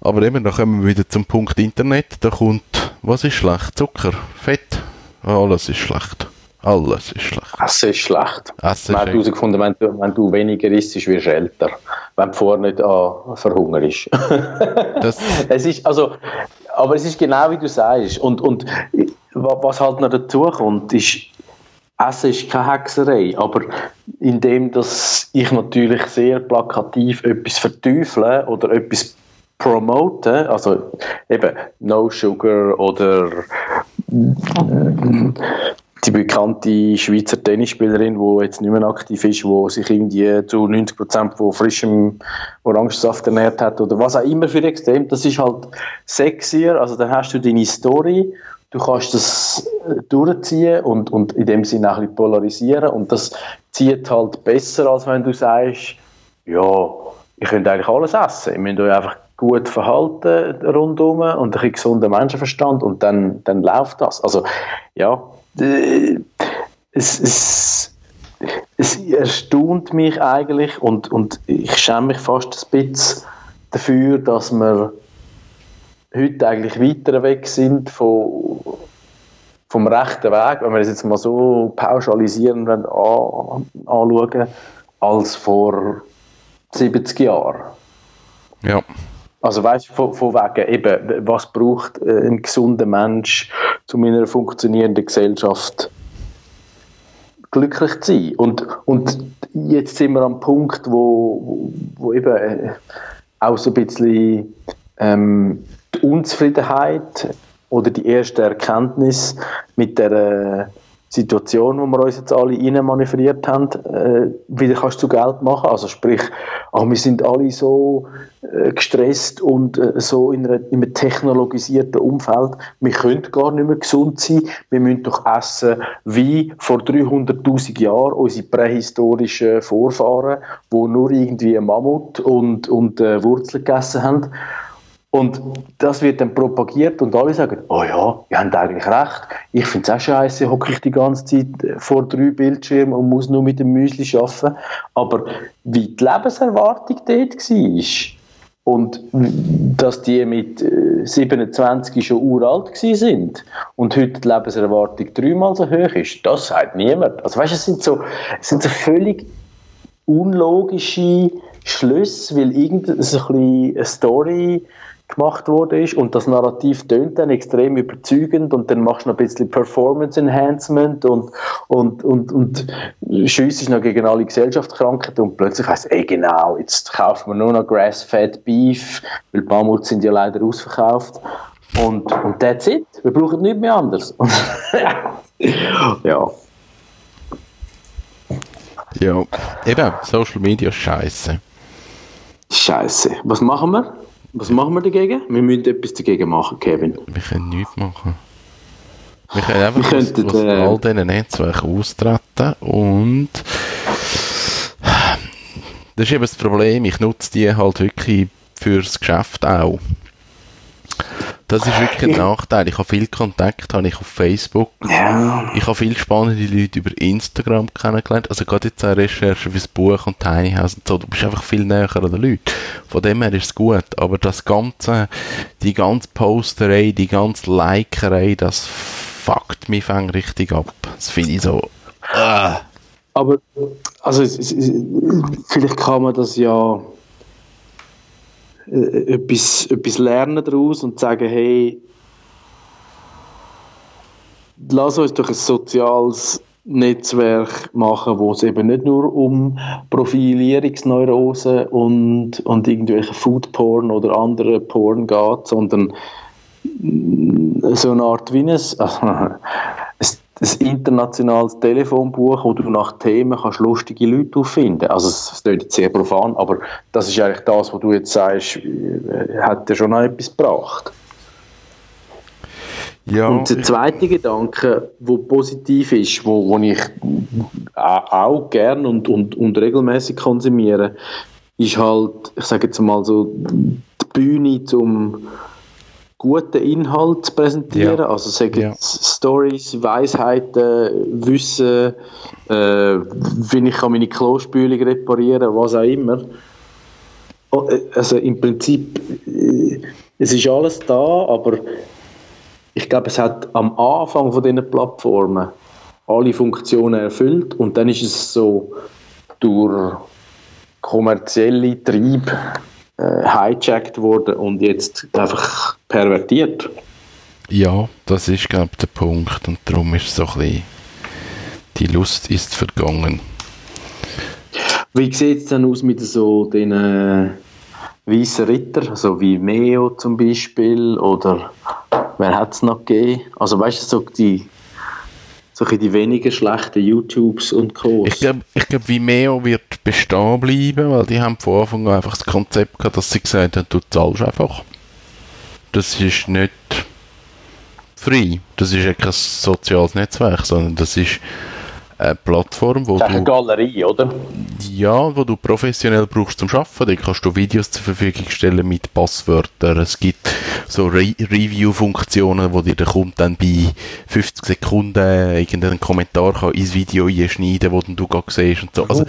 Aber eben, da kommen wir wieder zum Punkt Internet, da kommt, was ist schlecht? Zucker, Fett, alles ist schlecht. Alles ist schlecht. Essen ist schlecht. Essen Man hat herausgefunden, wenn du, wenn du weniger isst, wirst du älter. Wenn du vorher nicht an Verhunger ist. das, es ist, also, aber es ist genau wie du sagst. Und, und wa- was halt noch dazu kommt, ist, Essen ist keine Hexerei, aber indem dass ich natürlich sehr plakativ etwas verteufle oder etwas promote, also eben No Sugar oder die bekannte Schweizer Tennisspielerin, die jetzt nicht mehr aktiv ist, die sich irgendwie zu 90% von frischem Orangensaft ernährt hat oder was auch immer für extrem, das ist halt sexier, also dann hast du deine Story, du kannst das äh, durchziehen und, und in dem Sinne auch ein bisschen polarisieren und das zieht halt besser, als wenn du sagst, ja, ihr könnt eigentlich alles essen, ihr müsst euch einfach gut verhalten rundum und ein bisschen gesunder Menschenverstand und dann, dann läuft das. Also, ja, äh, es, es, es erstaunt mich eigentlich und, und ich schäme mich fast ein bisschen dafür, dass wir heute eigentlich weiter weg sind von, vom rechten Weg, wenn wir das jetzt mal so pauschalisieren an, anschauen, als vor 70 Jahren. ja. Also weißt du, von, von wegen eben, was braucht ein gesunder Mensch, um in einer funktionierenden Gesellschaft glücklich zu sein? Und, und jetzt sind wir am Punkt, wo, wo eben äh, auch so ein bisschen ähm, die Unzufriedenheit oder die erste Erkenntnis mit der äh, Situation, wo wir uns jetzt alle reinmanövriert haben, äh, wieder kannst du Geld machen. Also sprich, ach, wir sind alle so äh, gestresst und äh, so in, einer, in einem technologisierten Umfeld, wir können gar nicht mehr gesund sein, wir müssen doch essen wie vor 300'000 Jahren unsere prähistorischen Vorfahren, wo nur irgendwie Mammut und, und äh, Wurzeln gegessen haben. Und das wird dann propagiert und alle sagen, oh ja, ihr habt eigentlich recht. Ich finde es auch scheiße, hocke ich die ganze Zeit vor drei Bildschirmen und muss nur mit dem Müsli arbeiten. Aber wie die Lebenserwartung dort war und dass die mit äh, 27 schon uralt sind und heute die Lebenserwartung dreimal so hoch ist, das sagt niemand. Also weißt, es sind so, es sind so völlig unlogische Schlüsse, weil irgendeine so Story gemacht worden ist und das Narrativ tönt dann extrem überzeugend und dann machst du noch ein bisschen Performance Enhancement und, und, und, und schiessest noch gegen alle Gesellschaftskrankheiten und plötzlich heisst ey genau, jetzt kaufen wir nur noch Grass-Fed Beef, weil die Mammuts sind ja leider ausverkauft und, und that's it. Wir brauchen nichts mehr anderes. ja. Ja, eben, Social Media ist scheiße. Scheiße. Was machen wir? Was machen wir dagegen? Wir müssen etwas dagegen machen, Kevin. Wir können nichts machen. Wir können einfach Wir aus, aus äh, all diesen Netzwerken austreten und das ist eben das Problem, ich nutze die halt wirklich fürs Geschäft auch. Das ist wirklich ein Nachteil. Ich habe viel Kontakt, habe ich auf Facebook. Ja. Ich habe viele spannende Leute über Instagram kennengelernt. Also gerade jetzt auch Recherche fürs Buch und Tiny House und so. Du bist einfach viel näher an den Leuten. Von dem her ist es gut. Aber das ganze, die ganze Posterei, die ganze Likerei, das fuckt mich fang richtig ab. Das finde ich so. Ah. Aber also vielleicht kann man das ja äh, etwas, etwas lernen daraus und sagen, hey, lass uns doch ein soziales Netzwerk machen, wo es eben nicht nur um Profilierungsneurosen und, und irgendwelche Foodporn oder andere Porn geht, sondern so eine Art wie ein, also, ein, ein internationales Telefonbuch, wo du nach Themen kannst lustige Leute auffinden. Also es klingt jetzt sehr profan, aber das ist eigentlich das, was du jetzt sagst, äh, hat dir schon noch etwas gebracht. Ja, Und der zweite Gedanke, wo positiv ist, wo, wo ich auch gern und, und, und regelmäßig konsumiere, ist halt, ich sage jetzt mal so, die Bühne zum guten Inhalt zu präsentieren. Ja. Also sagen Ja. Stories, Weisheiten, Wissen, äh, wie ich kann meine Klospülung reparieren, was auch immer. Oh, äh, Also im Prinzip, äh, es ist alles da, aber ich glaube, es hat am Anfang von diesen Plattformen alle Funktionen erfüllt und dann ist es so durch kommerzielle Trieb äh, hijacked worden und jetzt einfach pervertiert. Ja, das ist, glaube ich, der Punkt. Und darum ist so ein bisschen, die Lust ist vergangen. Wie sieht es denn aus mit so den äh, weißen Ritter, also wie Meo zum Beispiel oder wer hat es noch gegeben? Also weißt du, so die, so die weniger schlechten YouTubes und Co. Ich glaube, glaub, Vimeo wird bestehen bleiben, weil die haben von Anfang an einfach das Konzept gehabt, dass sie gesagt haben, du zahlst einfach. Das ist nicht free. Das ist ja kein soziales Netzwerk, sondern das ist eine Plattform, wo das ist eine du, Galerie, oder? ja, wo du professionell brauchst zum Arbeiten. Da kannst du Videos zur Verfügung stellen mit Passwörtern. Es gibt so Re Review-Funktionen, wo dir der Kunde dann bei 50 Sekunden irgendeinen Kommentar kann ins Video einschneiden wo dann du gerade siehst und so. Also,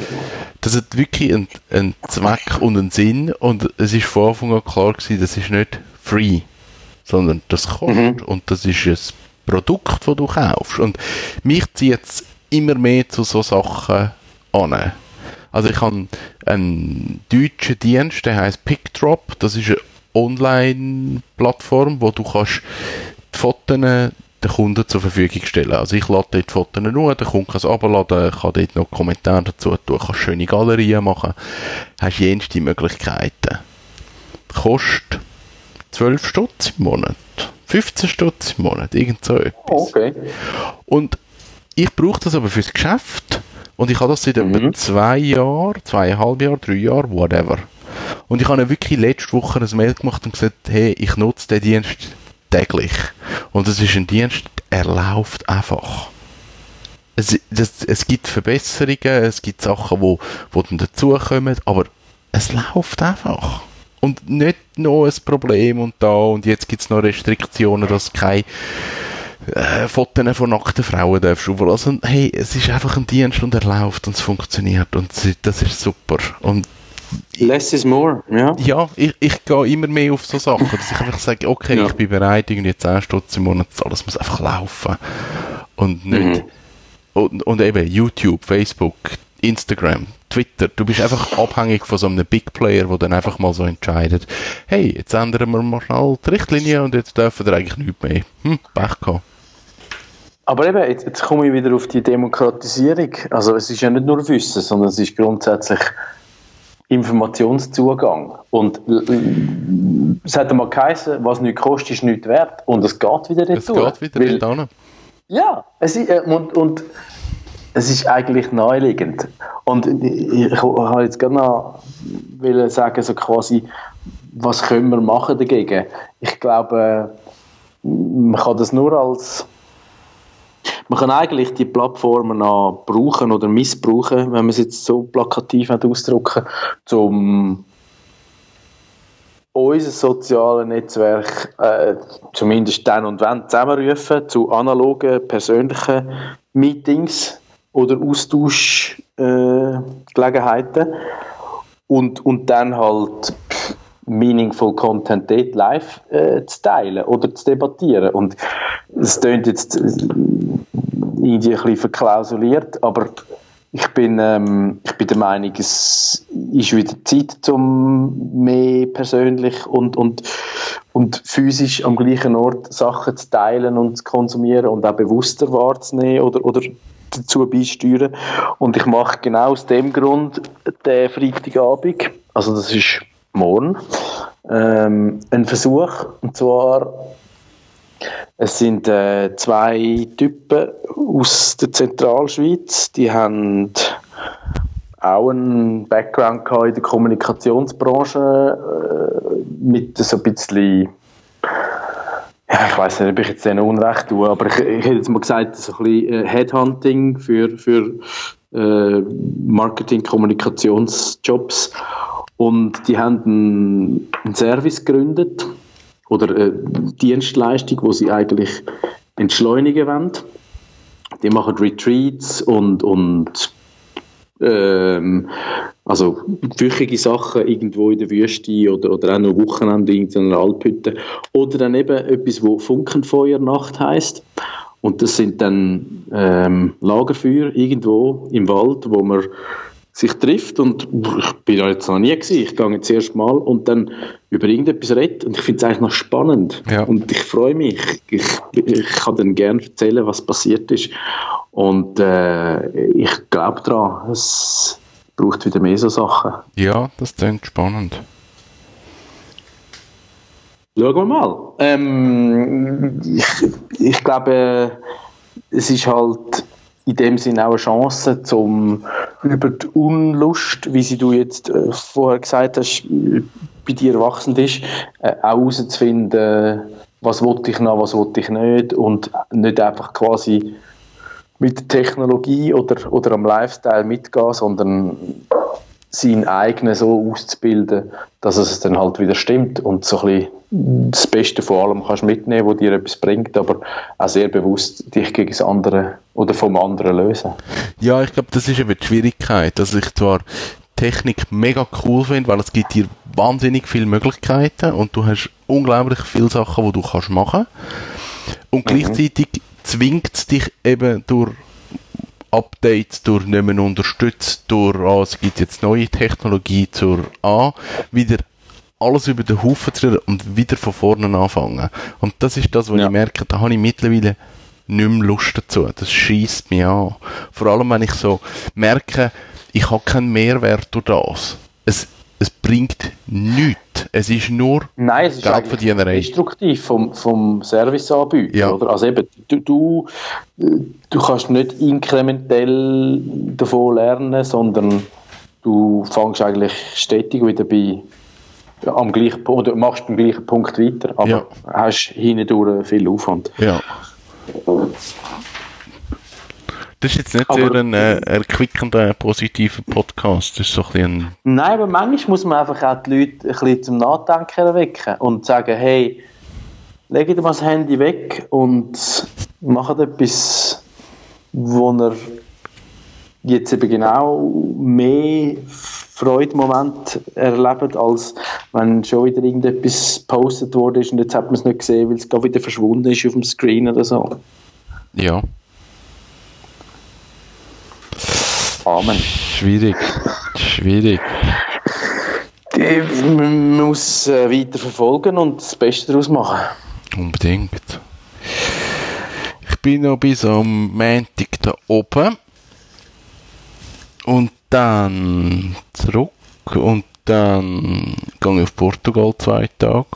das hat wirklich einen, einen Zweck und einen Sinn und es ist von Anfang an klar gewesen, das ist nicht free, sondern das kostet und das ist ein Produkt, das du kaufst. Und mich zieht es immer mehr zu so Sachen an. Also ich habe einen deutschen Dienst, der heißt PickDrop. Das ist eine Online-Plattform, wo du kannst die Fotos den Kunden zur Verfügung stellen. Also ich lade dort die Fotos nur, der Kunde kann es abladen, kann dort noch Kommentare dazu tun, kann schöne Galerien machen, hast jenste Möglichkeiten. Kostet 12 Stutz im Monat, 15 Stutz im Monat, irgend so etwas. Okay. Und ich brauche das aber fürs Geschäft. Und ich habe das seit etwa zwei Jahren, zweieinhalb Jahren, drei Jahren, whatever. Und ich habe wirklich letzte Woche ein Mail gemacht und gesagt, hey, ich nutze den Dienst täglich. Und das ist ein Dienst, er läuft einfach. Es, das, es gibt Verbesserungen, es gibt Sachen, wo, wo dann dazukommen, aber es läuft einfach. Und nicht noch ein Problem und da und jetzt gibt es noch Restriktionen, dass keine äh, Fotos von nackten Frauen darfst du also, hey, es ist einfach ein Dienst und er läuft und es funktioniert und das ist super. Und Less is more, ja. ja, ich, ich gehe immer mehr auf so Sachen, dass ich einfach sage, okay, Ja. ich bin bereit, irgendwie 10 Stutz im Monat zu zahlen, es muss einfach laufen. Und nicht, und, und eben YouTube, Facebook, Instagram, Twitter, du bist einfach abhängig von so einem Big Player, der dann einfach mal so entscheidet, hey, jetzt ändern wir mal schnell die Richtlinie und jetzt dürfen wir eigentlich nichts mehr. Hm, Pech gehabt. Aber eben, jetzt, jetzt komme ich wieder auf die Demokratisierung. Also es ist ja nicht nur Wissen, sondern es ist grundsätzlich Informationszugang. Und es hat einmal geheißen, was nichts kostet, ist nichts wert. Und es geht wieder Es retour. geht wieder Weil- hin. Ja, es ist, äh, und, und es ist eigentlich naheliegend. Und ich, habe jetzt gerne noch sagen, so quasi, was können wir machen dagegen? Ich glaube, man kann das nur als man kann eigentlich die Plattformen auch brauchen oder missbrauchen, wenn man es jetzt so plakativ ausdrücken, um unser soziales Netzwerk äh, zumindest dann und wann zusammenrufen zu analogen, persönlichen Meetings oder Austauschgelegenheiten äh, und, und dann halt meaningful Content dort live äh, zu teilen oder zu debattieren. Und es klingt jetzt äh, irgendwie ein bisschen verklausuliert, aber ich bin, ähm, ich bin der Meinung, es ist wieder Zeit, um mehr persönlich und, und, und physisch am gleichen Ort Sachen zu teilen und zu konsumieren und auch bewusster wahrzunehmen oder, oder dazu beisteuern. Und ich mache genau aus dem Grund den Freitagabend, also das ist morgen, ähm, einen Versuch, und zwar es sind äh, zwei Typen aus der Zentralschweiz, die haben auch einen Background in der Kommunikationsbranche äh, mit so ein bisschen ja, ich weiß nicht, ob ich jetzt denen Unrecht tue, aber ich, ich hätte jetzt mal gesagt, so ein bisschen äh, Headhunting für, für äh, Marketing, Kommunikationsjobs und die haben einen, einen Service gegründet oder eine Dienstleistung, wo sie eigentlich entschleunigen wollen. Die machen Retreats und, und ähm, also wöchige Sachen irgendwo in der Wüste oder, oder auch noch Wochenende in einer Alphütte. Oder dann eben etwas, wo Funkenfeuernacht heißt. Und das sind dann ähm, Lagerfeuer irgendwo im Wald, wo man sich trifft und ich bin da jetzt noch nie gewesen, ich gehe jetzt erst mal und dann über irgendetwas redet und ich finde es eigentlich noch spannend Ja. und ich freue mich, ich, ich kann dann gerne erzählen, was passiert ist und äh, ich glaube daran, es braucht wieder mehr so Sachen. Ja, das klingt spannend. Schauen wir mal. Ähm, ich, ich glaube, es ist halt in dem Sinne auch eine Chance, zum über die Unlust, wie sie du jetzt äh, vorher gesagt hast, bei dir erwachsen ist, äh, auch herauszufinden, was wollte ich noch, was wollte ich nicht und nicht einfach quasi mit der Technologie oder, oder am Lifestyle mitgehen, sondern seinen eigenen so auszubilden, dass es dann halt wieder stimmt und so ein bisschen das Beste von allem kannst mitnehmen, was dir etwas bringt, aber auch sehr bewusst dich gegen das andere oder vom anderen lösen. Ja, ich glaube, das ist eben die Schwierigkeit, dass ich zwar Technik mega cool finde, weil es gibt dir wahnsinnig viele Möglichkeiten und du hast unglaublich viele Sachen, die du kannst machen und gleichzeitig zwingt es dich eben durch Updates, durch nicht mehr unterstützt, durch ah, es gibt jetzt neue Technologie zur A, wieder alles über den Haufen zu reden und wieder von vorne anfangen. Und das ist das, was Ja. ich merke, da habe ich mittlerweile nicht mehr Lust dazu. Das schießt mich an. Vor allem, wenn ich so merke, ich habe keinen Mehrwert durch das. Es, es bringt nichts. Es ist nur Nein, es ist Geldverdienerei. destruktiv vom, vom Serviceanbieter. Ja. Oder? Also eben, du, du, du kannst nicht inkrementell davon lernen, sondern du fängst eigentlich stetig wieder bei am gleichen Punkt, oder machst beim gleichen Punkt weiter, aber Ja. hast hindurch viel Aufwand. Ja. Das ist jetzt nicht Aber- sehr ein äh, erquickender, positiver Podcast. Das ist so ein bisschen Nein, aber manchmal muss man einfach auch die Leute ein bisschen zum Nachdenken erwecken und sagen, hey, legt mal das Handy weg und macht etwas, wo ihr jetzt eben genau mehr Freudemoment erlebt, als wenn schon wieder irgendetwas gepostet wurde und jetzt hat man es nicht gesehen, weil es gerade wieder verschwunden ist auf dem Screen oder so. Ja, Amen. schwierig. Schwierig. Die- Man muss äh, weiter verfolgen und das Beste daraus machen. Unbedingt. Ich bin noch bis am Montag da oben. Und dann zurück. Und dann gehe ich auf Portugal zwei Tage.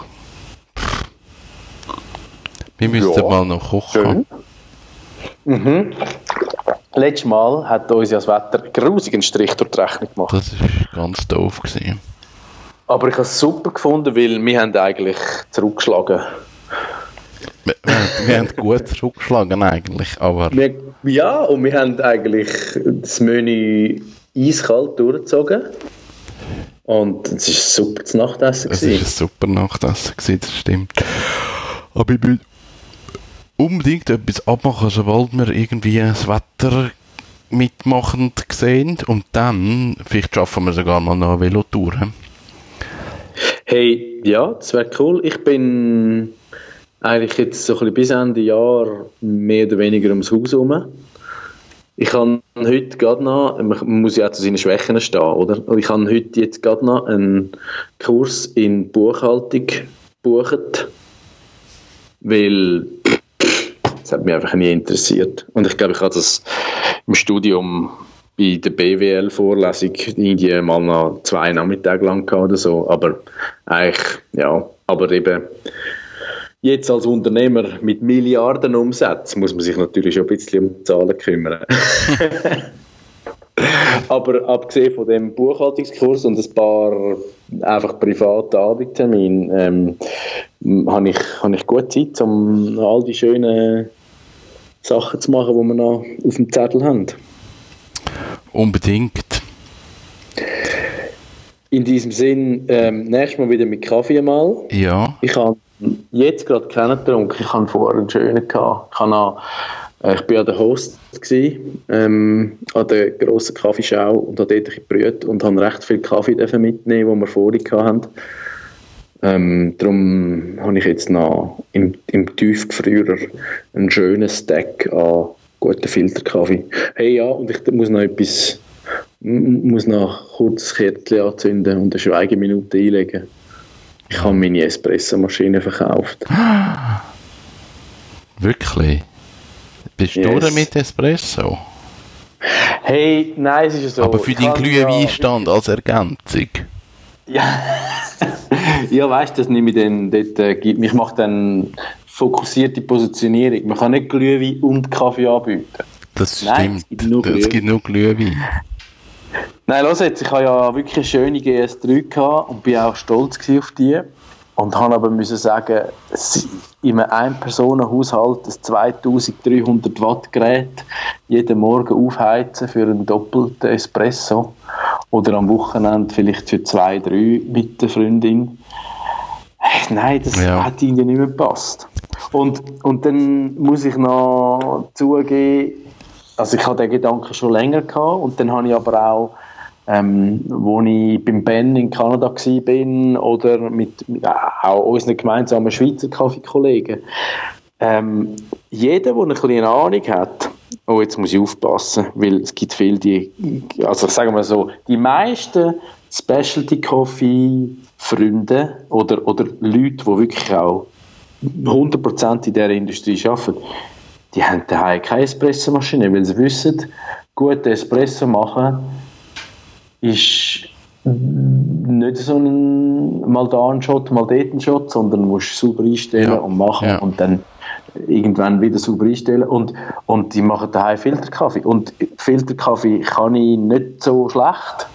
Wir müssten Ja, mal noch kochen. Mhm. Letztes Mal hat uns ja das Wetter einen grusigen Strich durch die Rechnung gemacht. Das ist ganz doof gewesen. Aber ich habe es super gefunden, weil wir haben eigentlich zurückgeschlagen. Wir, wir, haben- wir haben gut zurückgeschlagen eigentlich, aber Wir, ja, und wir haben eigentlich das Menü eiskalt durchgezogen. Und es war super zu Nachtessen. es war ein super Nachtessen, gewesen, das stimmt. Aber ich will unbedingt etwas abmachen, sobald wir irgendwie das Wetter mitmachend sehen und dann, vielleicht schaffen wir sogar mal noch eine Velotour. Hey, ja, das wäre cool. Ich bin eigentlich jetzt so ein bisschen bis Ende Jahr mehr oder weniger ums Haus herum. Ich habe heute gerade noch, man muss ja auch zu seinen Schwächen stehen, oder? Ich habe heute jetzt gerade noch einen Kurs in Buchhaltung gebucht, weil das hat mich einfach nie interessiert. Und ich glaube, ich habe das im Studium bei der BWL-Vorlesung irgendwie mal noch zwei Nachmittage lang gehabt oder so. Aber eigentlich, ja, aber eben jetzt als Unternehmer mit Milliarden Umsatz muss man sich natürlich schon ein bisschen um die Zahlen kümmern. Aber abgesehen von dem Buchhaltungskurs und ein paar einfach private Abendtermine, ähm, habe ich, habe ich gut Zeit, um all die schönen Sachen zu machen, die wir noch auf dem Zettel haben. Unbedingt. In diesem Sinn, ähm, nächstes Mal wieder mit Kaffee mal. Ja. Ich habe jetzt gerade keinen getrunken. Ich habe vorher einen schönen gehabt. Ich, habe auch, äh, ich bin ja der Host gewesen, ähm, an der grossen Kaffeeschau und habe dort gebrüht und habe recht viel Kaffee mitnehmen, den wir vorhin hatten. Ähm, darum habe ich jetzt noch im, im Tiefgefrierer einen schönen Stack an guten Filterkaffee. Hey ja, und ich muss noch etwas, muss noch kurz das Kärtchen anzünden und eine Schweigeminute einlegen. Ich habe meine Espressomaschine verkauft. Wirklich. Bist Yes. du durch mit Espresso? Hey, nein, es ist ja so. Aber für ich deinen Glühweinstand als Ergänzung. Ja, ja weißt das nehme ich dann, dort, äh, gibt- ich mache dann fokussierte Positionierung. Man kann nicht Glühwein und Kaffee anbieten. Das Nein, es stimmt. gibt nur es gibt nur Glühwein. Nein, los jetzt, ich habe ja wirklich eine schöne GS3 gehabt und bin auch stolz auf die. Und habe aber müssen sagen, es- in einem Ein-Personen-Haushalt ein 2300 Watt Gerät jeden Morgen aufheizen für einen doppelten Espresso oder am Wochenende vielleicht für zwei, drei mit der Freundin. Hey, Nein, das Ja. hat irgendwie nicht mehr gepasst. Und, und dann muss ich noch zugeben, also ich hatte den Gedanken schon länger gehabt und dann habe ich aber auch, ähm, wo ich beim Ben in Kanada bin oder mit, mit auch unseren gemeinsamen Schweizer Kaffeekollegen, ähm, jeder, der ein bisschen eine Ahnung hat, oh jetzt muss ich aufpassen, weil es gibt viele, die, also sagen wir so, die meisten Specialty Coffee Freunde oder, oder Leute, die wirklich auch 100% in dieser Industrie arbeiten, die haben daheim keine Espressomaschine, weil sie wissen, gut Espresso machen ist nicht so ein mal da ein Shot, mal dort ein Shot, sondern musst sauber einstellen Ja. und machen Ja. und dann irgendwann wieder sauber einstellen. Und, und die machen daheim Filterkaffee. Und Filterkaffee kann ich nicht so schlecht.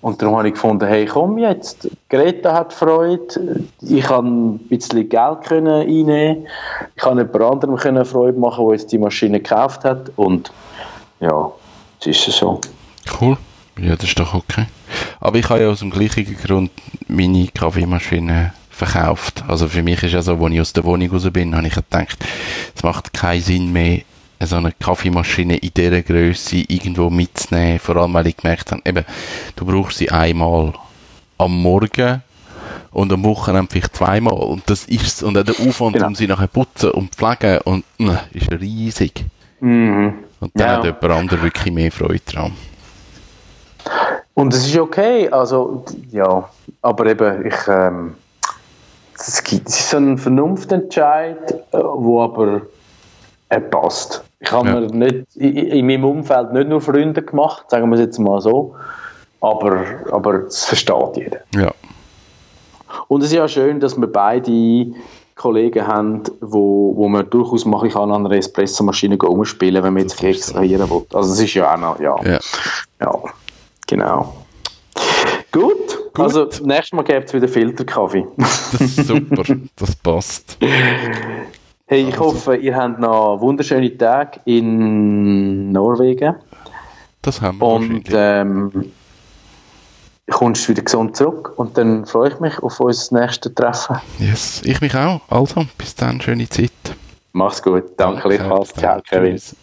Und darum habe ich gefunden, hey komm jetzt, Greta hat Freude, ich kann ein bisschen Geld können einnehmen, ich kann jemand anderem können Freude machen, der jetzt die Maschine gekauft hat. Und ja, es ist so. Cool. Ja, das ist doch okay. Aber ich habe ja aus dem gleichen Grund meine Kaffeemaschine verkauft. Also für mich ist ja so, als ich aus der Wohnung raus bin, habe ich gedacht, es macht keinen Sinn mehr, so eine Kaffeemaschine in dieser Größe irgendwo mitzunehmen. Vor allem, weil ich gemerkt habe, eben, du brauchst sie einmal am Morgen und am Wochenende vielleicht zweimal. Und das ist Und auch der Aufwand, Genau. um sie nachher putzen und pflegen, und, äh, ist riesig. Mhm. Und dann Ja. hat jemand anderes wirklich mehr Freude dran. Und es ist okay, also ja, aber eben, ich, ähm, es, gibt, es ist so ein Vernunftentscheid, äh, wo aber er passt. Ich habe Ja. mir nicht, in, in meinem Umfeld nicht nur Freunde gemacht, sagen wir es jetzt mal so, aber, aber es versteht jeder. Ja. Und es ist ja schön, dass wir beide Kollegen haben, wo, wo man durchaus ein bisschen an einer Espressomaschine rumspielen wenn man jetzt extrahieren will. Also es ist ja auch noch, ja. Ja. Ja, genau. Gut, Gut. also nächstes Mal gibt es wieder Filterkaffee. Das ist super, das passt. Hey, ich Also. hoffe, ihr habt noch wunderschöne Tage in Norwegen Das haben wir und ähm, kommst wieder gesund zurück und dann freue ich mich auf unser nächstes Treffen. Yes, ich mich auch. Also, bis dann, schöne Zeit. Mach's gut, danke, danke. Ciao, Kevin. Tschüss.